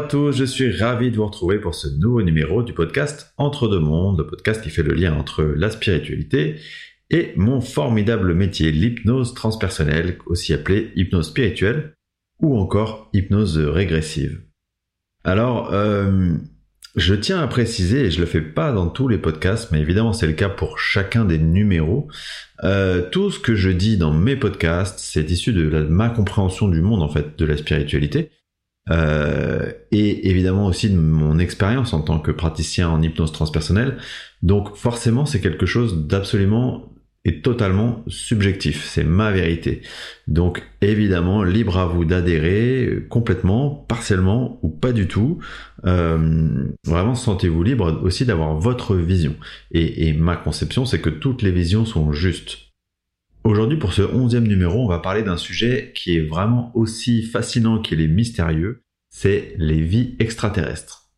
À tous, je suis ravi de vous retrouver pour ce nouveau numéro du podcast Entre deux mondes, le podcast qui fait le lien entre la spiritualité et mon formidable métier, l'hypnose transpersonnelle, aussi appelée hypnose spirituelle ou encore hypnose régressive. Alors, euh, je tiens à préciser, et je le fais pas dans tous les podcasts, mais évidemment c'est le cas pour chacun des numéros, euh, tout ce que je dis dans mes podcasts, c'est issu de ma compréhension du monde en fait, de la spiritualité, euh, et évidemment aussi de mon expérience en tant que praticien en hypnose transpersonnelle. Donc forcément c'est quelque chose d'absolument est totalement subjectif, c'est ma vérité. Donc évidemment, libre à vous d'adhérer euh, complètement, partiellement ou pas du tout. Euh, vraiment, sentez-vous libre aussi d'avoir votre vision. Et, et ma conception, c'est que toutes les visions sont justes. Aujourd'hui, pour ce onzième numéro, on va parler d'un sujet qui est vraiment aussi fascinant qu'il est mystérieux, c'est les vies extraterrestres.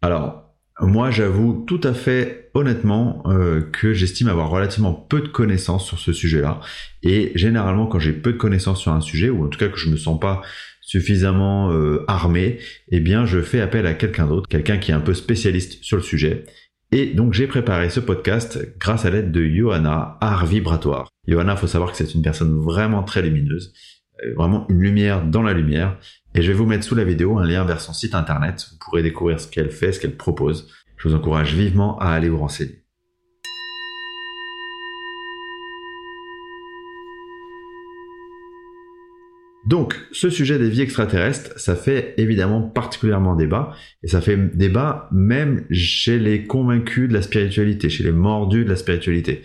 Alors, moi, j'avoue tout à fait honnêtement euh, que j'estime avoir relativement peu de connaissances sur ce sujet-là. Et généralement, quand j'ai peu de connaissances sur un sujet, ou en tout cas que je me sens pas suffisamment euh, armé, eh bien, je fais appel à quelqu'un d'autre, quelqu'un qui est un peu spécialiste sur le sujet. Et donc, j'ai préparé ce podcast grâce à l'aide de Johanna, Art Vibratoire. Johanna, faut savoir que c'est une personne vraiment très lumineuse, euh, vraiment une lumière dans la lumière. Et je vais vous mettre sous la vidéo un lien vers son site internet. Vous pourrez découvrir ce qu'elle fait, ce qu'elle propose. Je vous encourage vivement à aller vous renseigner. Donc, ce sujet des vies extraterrestres, ça fait évidemment particulièrement débat, et ça fait débat même chez les convaincus de la spiritualité, chez les mordus de la spiritualité.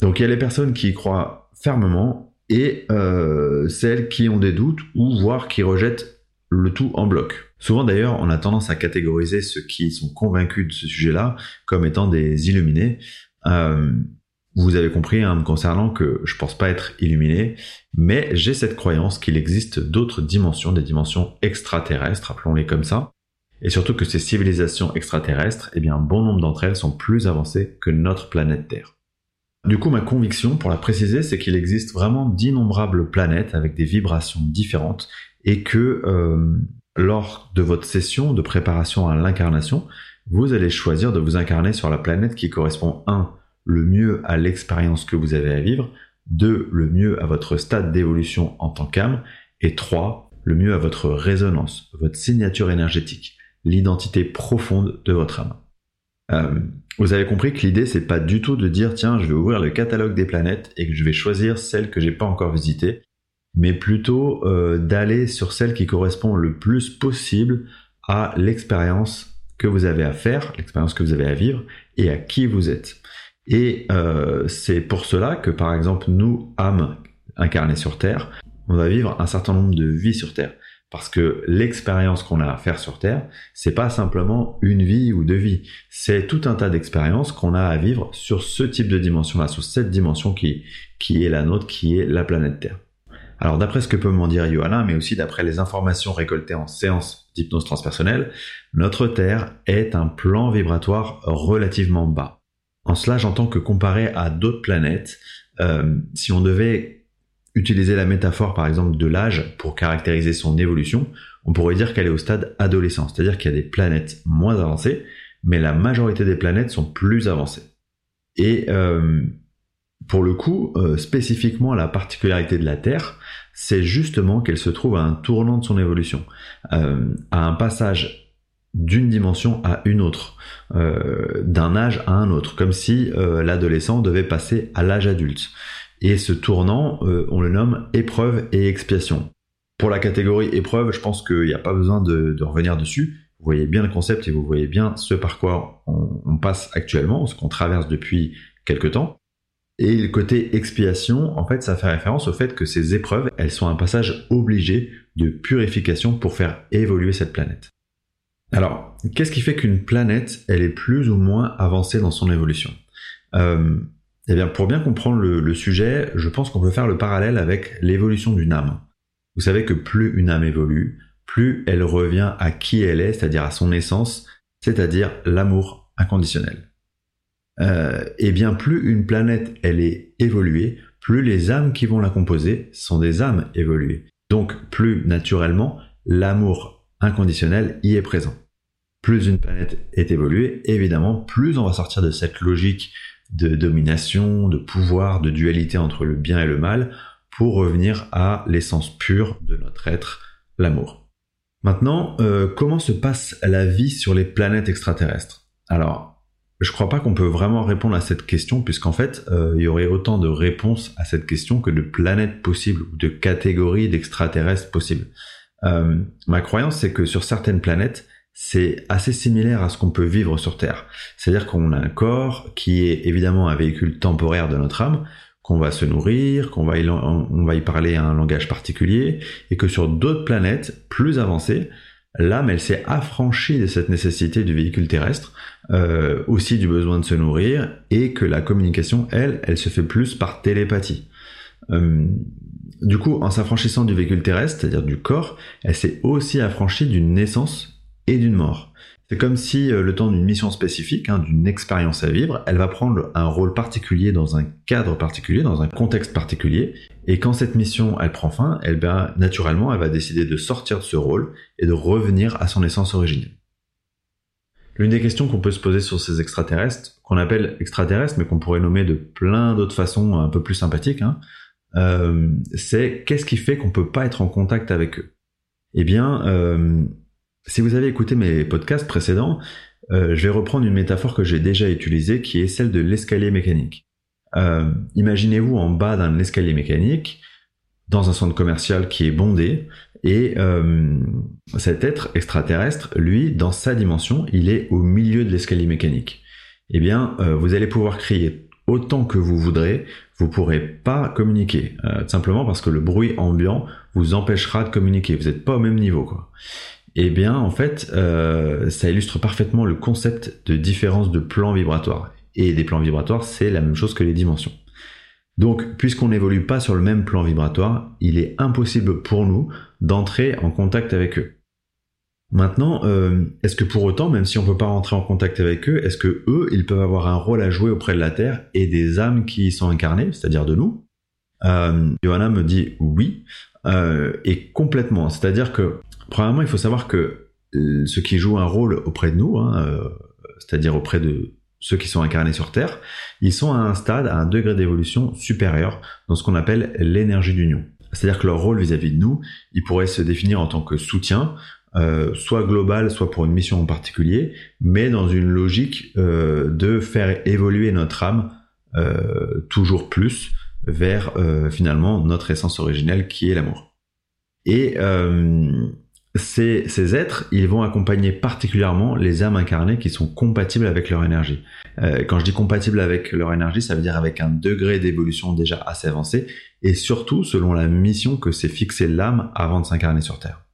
Donc, il y a les personnes qui y croient fermement, et euh, celles qui ont des doutes ou voire qui rejettent le tout en bloc. Souvent d'ailleurs, on a tendance à catégoriser ceux qui sont convaincus de ce sujet-là comme étant des illuminés. Euh, vous avez compris hein, me concernant que je pense pas être illuminé, mais j'ai cette croyance qu'il existe d'autres dimensions, des dimensions extraterrestres, appelons-les comme ça, et surtout que ces civilisations extraterrestres, eh bien, bon nombre d'entre elles sont plus avancées que notre planète Terre. Du coup, ma conviction, pour la préciser, c'est qu'il existe vraiment d'innombrables planètes avec des vibrations différentes et que euh, lors de votre session de préparation à l'incarnation, vous allez choisir de vous incarner sur la planète qui correspond 1. le mieux à l'expérience que vous avez à vivre, 2. le mieux à votre stade d'évolution en tant qu'âme, et 3. le mieux à votre résonance, votre signature énergétique, l'identité profonde de votre âme. Euh, vous avez compris que l'idée c'est pas du tout de dire tiens je vais ouvrir le catalogue des planètes et que je vais choisir celle que j'ai pas encore visitée, mais plutôt euh, d'aller sur celle qui correspond le plus possible à l'expérience que vous avez à faire, l'expérience que vous avez à vivre et à qui vous êtes. Et euh, c'est pour cela que par exemple nous, âmes incarnées sur Terre, on va vivre un certain nombre de vies sur Terre. Parce que l'expérience qu'on a à faire sur Terre, c'est pas simplement une vie ou deux vies. C'est tout un tas d'expériences qu'on a à vivre sur ce type de dimension-là, sur cette dimension qui, qui est la nôtre, qui est la planète Terre. Alors d'après ce que peut m'en dire Johanna, mais aussi d'après les informations récoltées en séance d'hypnose transpersonnelle, notre Terre est un plan vibratoire relativement bas. En cela, j'entends que comparé à d'autres planètes, euh, si on devait utiliser la métaphore par exemple de l'âge pour caractériser son évolution, on pourrait dire qu'elle est au stade adolescent, c'est-à-dire qu'il y a des planètes moins avancées, mais la majorité des planètes sont plus avancées. Et euh, pour le coup, euh, spécifiquement la particularité de la Terre, c'est justement qu'elle se trouve à un tournant de son évolution, euh, à un passage d'une dimension à une autre, d'un âge à un autre, comme si l'adolescent devait passer à l'âge adulte. Et ce tournant, euh, on le nomme épreuve et expiation. Pour la catégorie épreuve, je pense qu'il n'y a pas besoin de, revenir dessus. Vous voyez bien le concept et vous voyez bien ce par quoi on, passe actuellement, ce qu'on traverse depuis quelque temps. Et le côté expiation, en fait, ça fait référence au fait que ces épreuves, elles sont un passage obligé de purification pour faire évoluer cette planète. Alors, qu'est-ce qui fait qu'une planète, elle est plus ou moins avancée dans son évolution? Euh, eh bien, pour bien comprendre le, sujet, je pense qu'on peut faire le parallèle avec l'évolution d'une âme. Vous savez que plus une âme évolue, plus elle revient à qui elle est, c'est-à-dire à son essence, c'est-à-dire l'amour inconditionnel. Euh, et bien, plus une planète elle est évoluée, plus les âmes qui vont la composer sont des âmes évoluées. Donc, plus naturellement, l'amour inconditionnel y est présent. Plus une planète est évoluée, évidemment, plus on va sortir de cette logique de domination, de pouvoir, de dualité entre le bien et le mal, pour revenir à l'essence pure de notre être, l'amour. Maintenant, euh, comment se passe la vie sur les planètes extraterrestres? Alors, je crois pas qu'on peut vraiment répondre à cette question, puisqu'en fait, euh, il y aurait autant de réponses à cette question que de planètes possibles ou de catégories d'extraterrestres possibles. Euh, ma croyance, c'est que sur certaines planètes, c'est assez similaire à ce qu'on peut vivre sur Terre. C'est-à-dire qu'on a un corps qui est évidemment un véhicule temporaire de notre âme, qu'on va se nourrir, qu'on va, y, parler un langage particulier, et que sur d'autres planètes plus avancées, l'âme, elle s'est affranchie de cette nécessité du véhicule terrestre, euh, aussi du besoin de se nourrir, et que la communication, elle, elle se fait plus par télépathie. Euh, du coup, en s'affranchissant du véhicule terrestre, c'est-à-dire du corps, elle s'est aussi affranchie d'une naissance et d'une mort. C'est comme si euh, le temps d'une mission spécifique, hein, d'une expérience à vivre, elle va prendre un rôle particulier dans un cadre particulier, dans un contexte particulier, et quand cette mission elle prend fin, elle ben, naturellement elle va décider de sortir de ce rôle et de revenir à son essence originelle. L'une des questions qu'on peut se poser sur ces extraterrestres, qu'on appelle extraterrestres, mais qu'on pourrait nommer de plein d'autres façons un peu plus sympathiques, hein, euh, c'est qu'est-ce qui fait qu'on peut pas être en contact avec eux? Eh bien, euh, si vous avez écouté mes podcasts précédents, euh, je vais reprendre une métaphore que j'ai déjà utilisée, qui est celle de l'escalier mécanique. Euh, imaginez-vous en bas d'un escalier mécanique, dans un centre commercial qui est bondé, et euh, cet être extraterrestre, lui, dans sa dimension, il est au milieu de l'escalier mécanique. Eh bien, vous allez pouvoir crier autant que vous voudrez, vous pourrez pas communiquer, simplement parce que le bruit ambiant vous empêchera de communiquer. Vous n'êtes pas au même niveau, quoi. Eh bien, en fait, euh, ça illustre parfaitement le concept de différence de plan vibratoire. Et des plans vibratoires, c'est la même chose que les dimensions. Donc, puisqu'on n'évolue pas sur le même plan vibratoire, il est impossible pour nous d'entrer en contact avec eux. Maintenant, euh, est-ce que pour autant, même si on ne peut pas rentrer en contact avec eux, est-ce que eux, ils peuvent avoir un rôle à jouer auprès de la Terre et des âmes qui y sont incarnées, c'est-à-dire de nous? Euh, Johanna me dit oui, et complètement. C'est-à-dire que Premièrement, il faut savoir que euh, ceux qui jouent un rôle auprès de nous, hein, euh, c'est-à-dire auprès de ceux qui sont incarnés sur Terre, ils sont à un stade, à un degré d'évolution supérieur dans ce qu'on appelle l'énergie d'union. C'est-à-dire que leur rôle vis-à-vis de nous, il pourrait se définir en tant que soutien, euh, soit global, soit pour une mission en particulier, mais dans une logique de faire évoluer notre âme toujours plus vers finalement notre essence originelle qui est l'amour. Et ces, êtres, ils vont accompagner particulièrement les âmes incarnées qui sont compatibles avec leur énergie. Euh, quand je dis compatibles avec leur énergie, ça veut dire avec un degré d'évolution déjà assez avancé, et surtout selon la mission que s'est fixée l'âme avant de s'incarner sur Terre.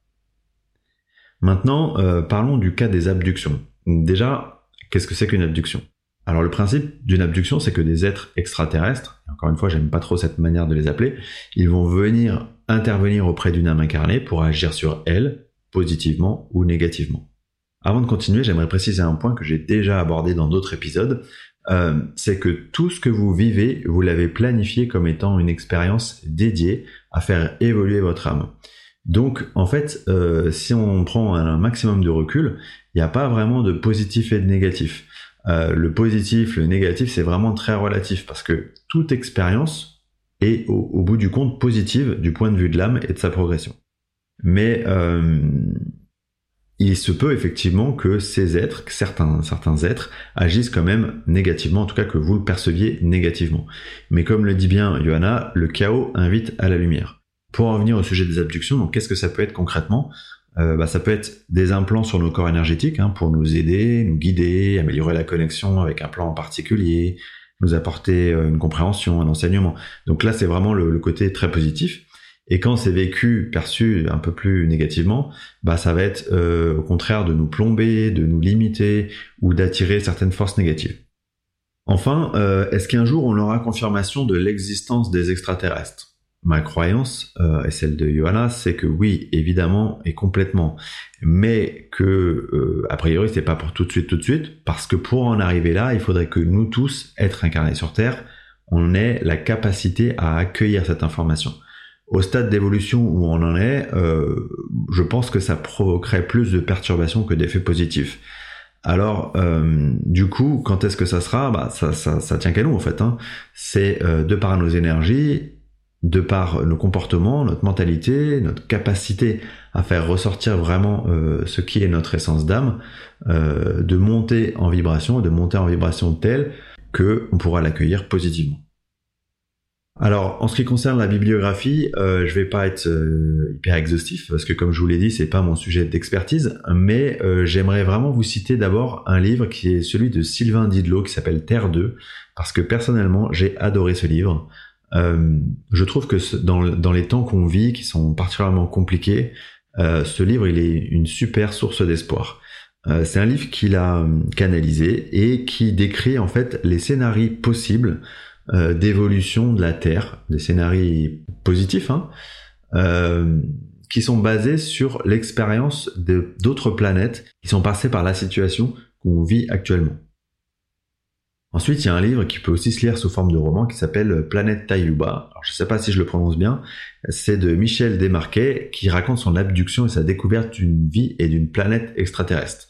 Maintenant, euh, parlons du cas des abductions. Déjà, qu'est-ce que c'est qu'une abduction? Alors le principe d'une abduction, c'est que des êtres extraterrestres, encore une fois, j'aime pas trop cette manière de les appeler, ils vont venir intervenir auprès d'une âme incarnée pour agir sur elle, positivement ou négativement. Avant de continuer, j'aimerais préciser un point que j'ai déjà abordé dans d'autres épisodes, euh, c'est que tout ce que vous vivez, vous l'avez planifié comme étant une expérience dédiée à faire évoluer votre âme. Donc en fait, euh, si on prend un maximum de recul, il n'y a pas vraiment de positif et de négatif. Euh, le positif, le négatif, c'est vraiment très relatif parce que toute expérience est au bout du compte positive du point de vue de l'âme et de sa progression. Mais euh, il se peut effectivement que ces êtres, certains, certains êtres, agissent quand même négativement, en tout cas que vous le perceviez négativement. Mais comme le dit bien Johanna, le chaos invite à la lumière. Pour en venir au sujet des abductions, donc qu'est-ce que ça peut être concrètement? Euh, bah, Ça peut être des implants sur nos corps énergétiques hein, pour nous aider, nous guider, améliorer la connexion avec un plan en particulier, nous apporter euh, une compréhension, un enseignement. Donc là, c'est vraiment le, côté très positif. Et quand c'est vécu, perçu un peu plus négativement, bah ça va être euh, au contraire de nous plomber, de nous limiter ou d'attirer certaines forces négatives. Enfin, euh, est-ce qu'un jour on aura confirmation de l'existence des extraterrestres? Ma croyance euh, et celle de Johanna, c'est que oui, évidemment et complètement, mais que a priori c'est pas pour tout de suite, tout de suite, parce que pour en arriver là, il faudrait que nous tous, être incarnés sur Terre, on ait la capacité à accueillir cette information. Au stade d'évolution où on en est, euh, je pense que ça provoquerait plus de perturbations que d'effets positifs. Alors, euh, du coup, quand est-ce que ça sera? Bah, ça, ça, ça tient qu'à nous en fait. Hein. C'est euh, de par nos énergies, de par nos comportements, notre mentalité, notre capacité à faire ressortir vraiment ce qui est notre essence d'âme, de monter en vibration, de monter en vibration telle que on pourra l'accueillir positivement. Alors, en ce qui concerne la bibliographie, euh, je vais pas être euh, hyper exhaustif parce que, comme je vous l'ai dit, c'est pas mon sujet d'expertise, mais euh, j'aimerais vraiment vous citer d'abord un livre qui est celui de Sylvain Didlot qui s'appelle Terre 2, parce que personnellement, j'ai adoré ce livre. Euh, je trouve que dans, dans les temps qu'on vit, qui sont particulièrement compliqués, ce livre, il est une super source d'espoir. c'est un livre qu'il a canalisé et qui décrit en fait les scénarios possibles euh, d'évolution de la Terre, des scénarios positifs, hein, euh, qui sont basés sur l'expérience d'autres planètes qui sont passées par la situation qu'on vit actuellement. Ensuite, il y a un livre qui peut aussi se lire sous forme de roman qui s'appelle Planète Tayuba. Alors, je ne sais pas si je le prononce bien. C'est de Michel Desmarquet qui raconte son abduction et sa découverte d'une vie et d'une planète extraterrestre.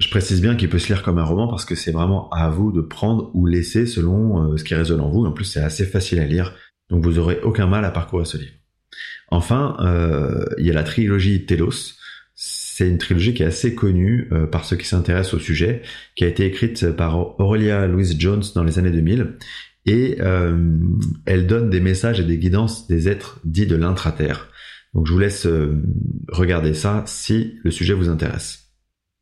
Je précise bien qu'il peut se lire comme un roman parce que c'est vraiment à vous de prendre ou laisser selon euh, ce qui résonne en vous. En plus, c'est assez facile à lire, donc vous aurez aucun mal à parcourir ce livre. Enfin, euh, il y a la trilogie Telos. C'est une trilogie qui est assez connue euh, par ceux qui s'intéressent au sujet, qui a été écrite par Aurelia Louise Jones dans les années 2000, et elle donne des messages et des guidances des êtres dits de l'intraterre. Donc je vous laisse regarder ça si le sujet vous intéresse.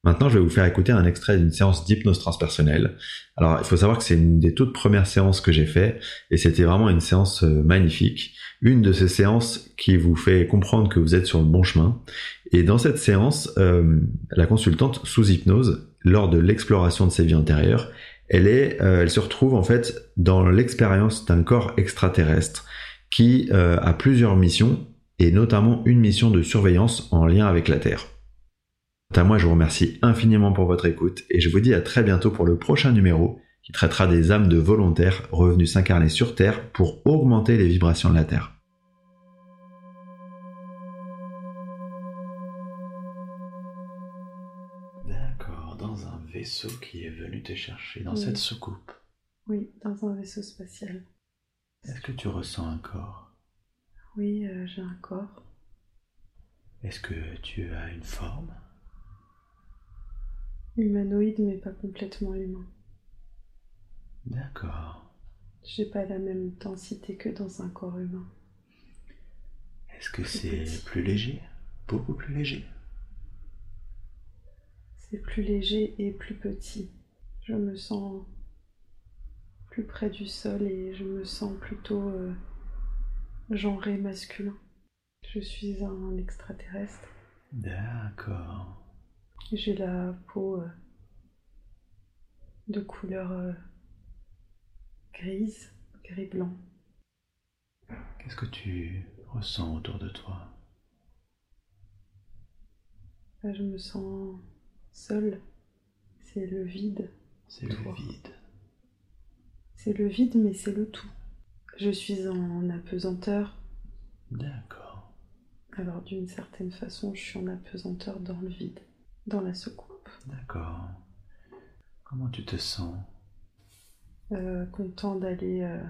Maintenant, je vais vous faire écouter un extrait d'une séance d'hypnose transpersonnelle. Alors, il faut savoir que c'est une des toutes premières séances que j'ai fait, et c'était vraiment une séance euh, magnifique. Une de ces séances qui vous fait comprendre que vous êtes sur le bon chemin. Et dans cette séance, euh, la consultante sous hypnose, lors de l'exploration de ses vies antérieures, elle est, euh, elle se retrouve en fait dans l'expérience d'un corps extraterrestre qui a plusieurs missions et notamment une mission de surveillance en lien avec la Terre. Quant à moi, je vous remercie infiniment pour votre écoute et je vous dis à très bientôt pour le prochain numéro qui traitera des âmes de volontaires revenus s'incarner sur Terre pour augmenter les vibrations de la Terre. D'accord, dans un vaisseau qui est venu te chercher, dans cette soucoupe. Oui, dans un vaisseau spatial. Est-ce que tu ressens un corps? Oui, euh, j'ai un corps. Est-ce que tu as une forme? Humanoïde, mais pas complètement humain. D'accord. J'ai pas la même densité que dans un corps humain. Est-ce que c'est plus léger? Beaucoup plus léger? C'est plus léger et plus petit. Je me sens plus près du sol et je me sens plutôt euh, genré masculin. Je suis un extraterrestre. D'accord. J'ai la peau euh, de couleur euh, grise, gris-blanc. Qu'est-ce que tu ressens autour de toi? Je me sens seule. C'est le vide. C'est le vide. C'est le vide, mais c'est le tout. Je suis en apesanteur. D'accord. Alors d'une certaine façon, je suis en apesanteur dans le vide dans la soucoupe. D'accord. Comment tu te sens? Euh, Content d'aller euh,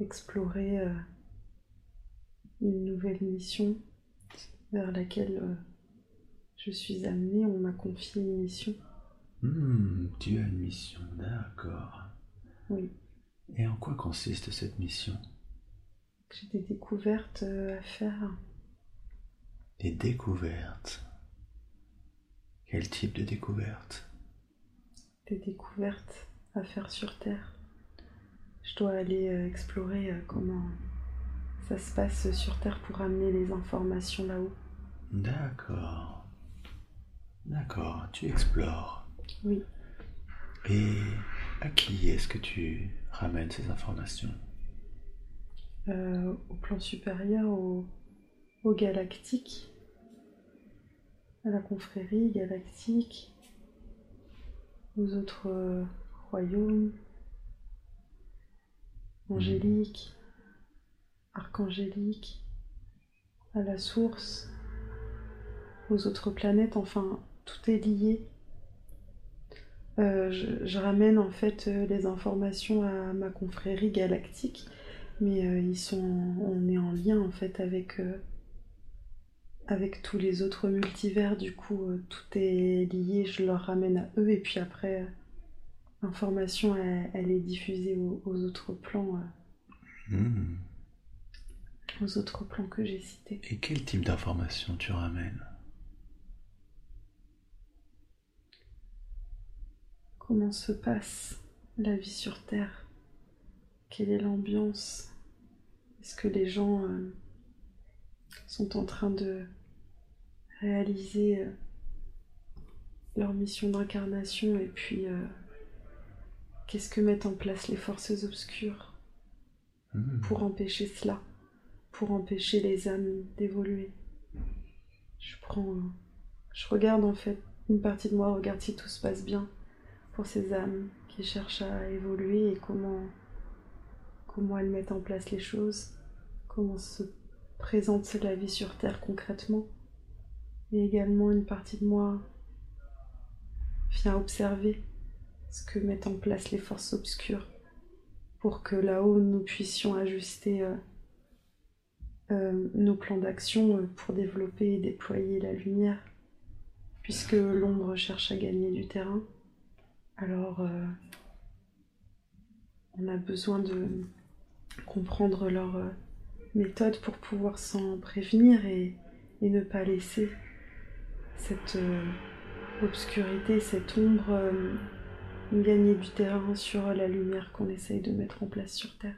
explorer euh, une nouvelle mission vers laquelle je suis amenée. On m'a confié une mission. Hmm, tu as une mission, d'accord. Oui. Et en quoi consiste cette mission? J'ai des découvertes à faire. Des découvertes? Quel type de découverte Des découvertes à faire sur Terre. Je dois aller euh, explorer euh, comment ça se passe sur Terre pour amener les informations là-haut. D'accord. D'accord, tu explores. Oui. Et à qui est-ce que tu ramènes ces informations? Euh, Au plan supérieur, au, au galactique à la confrérie galactique, aux autres euh, royaumes, angéliques, archangélique, à la source, aux autres planètes, enfin, tout est lié. Euh, je, ramène en fait euh, les informations à ma confrérie galactique, mais ils sont, on est en lien en fait avec, avec tous les autres multivers. Du coup, tout est lié. Je leur ramène à eux et puis après, l'information elle, est diffusée aux, autres plans, hmm. aux autres plans que j'ai cités. Et quel type d'information tu ramènes? Comment se passe la vie sur Terre? Quelle est l'ambiance? Est-ce que les gens euh, sont en train de réaliser euh, leur mission d'incarnation et puis euh, qu'est-ce que mettent en place les forces obscures hmm. pour empêcher cela, pour empêcher les âmes d'évoluer Je prends, je regarde en fait une partie de moi, regarde si tout se passe bien pour ces âmes qui cherchent à évoluer et comment, comment elles mettent en place les choses, comment se présente la vie sur Terre concrètement. Et également une partie de moi vient observer ce que mettent en place les forces obscures pour que là-haut nous puissions ajuster euh, euh, nos plans d'action euh, pour développer et déployer la lumière, puisque l'ombre cherche à gagner du terrain. Alors, on a besoin de comprendre leur méthode pour pouvoir s'en prévenir et, ne pas laisser cette euh, obscurité, cette ombre gagner du terrain sur la lumière qu'on essaye de mettre en place sur Terre.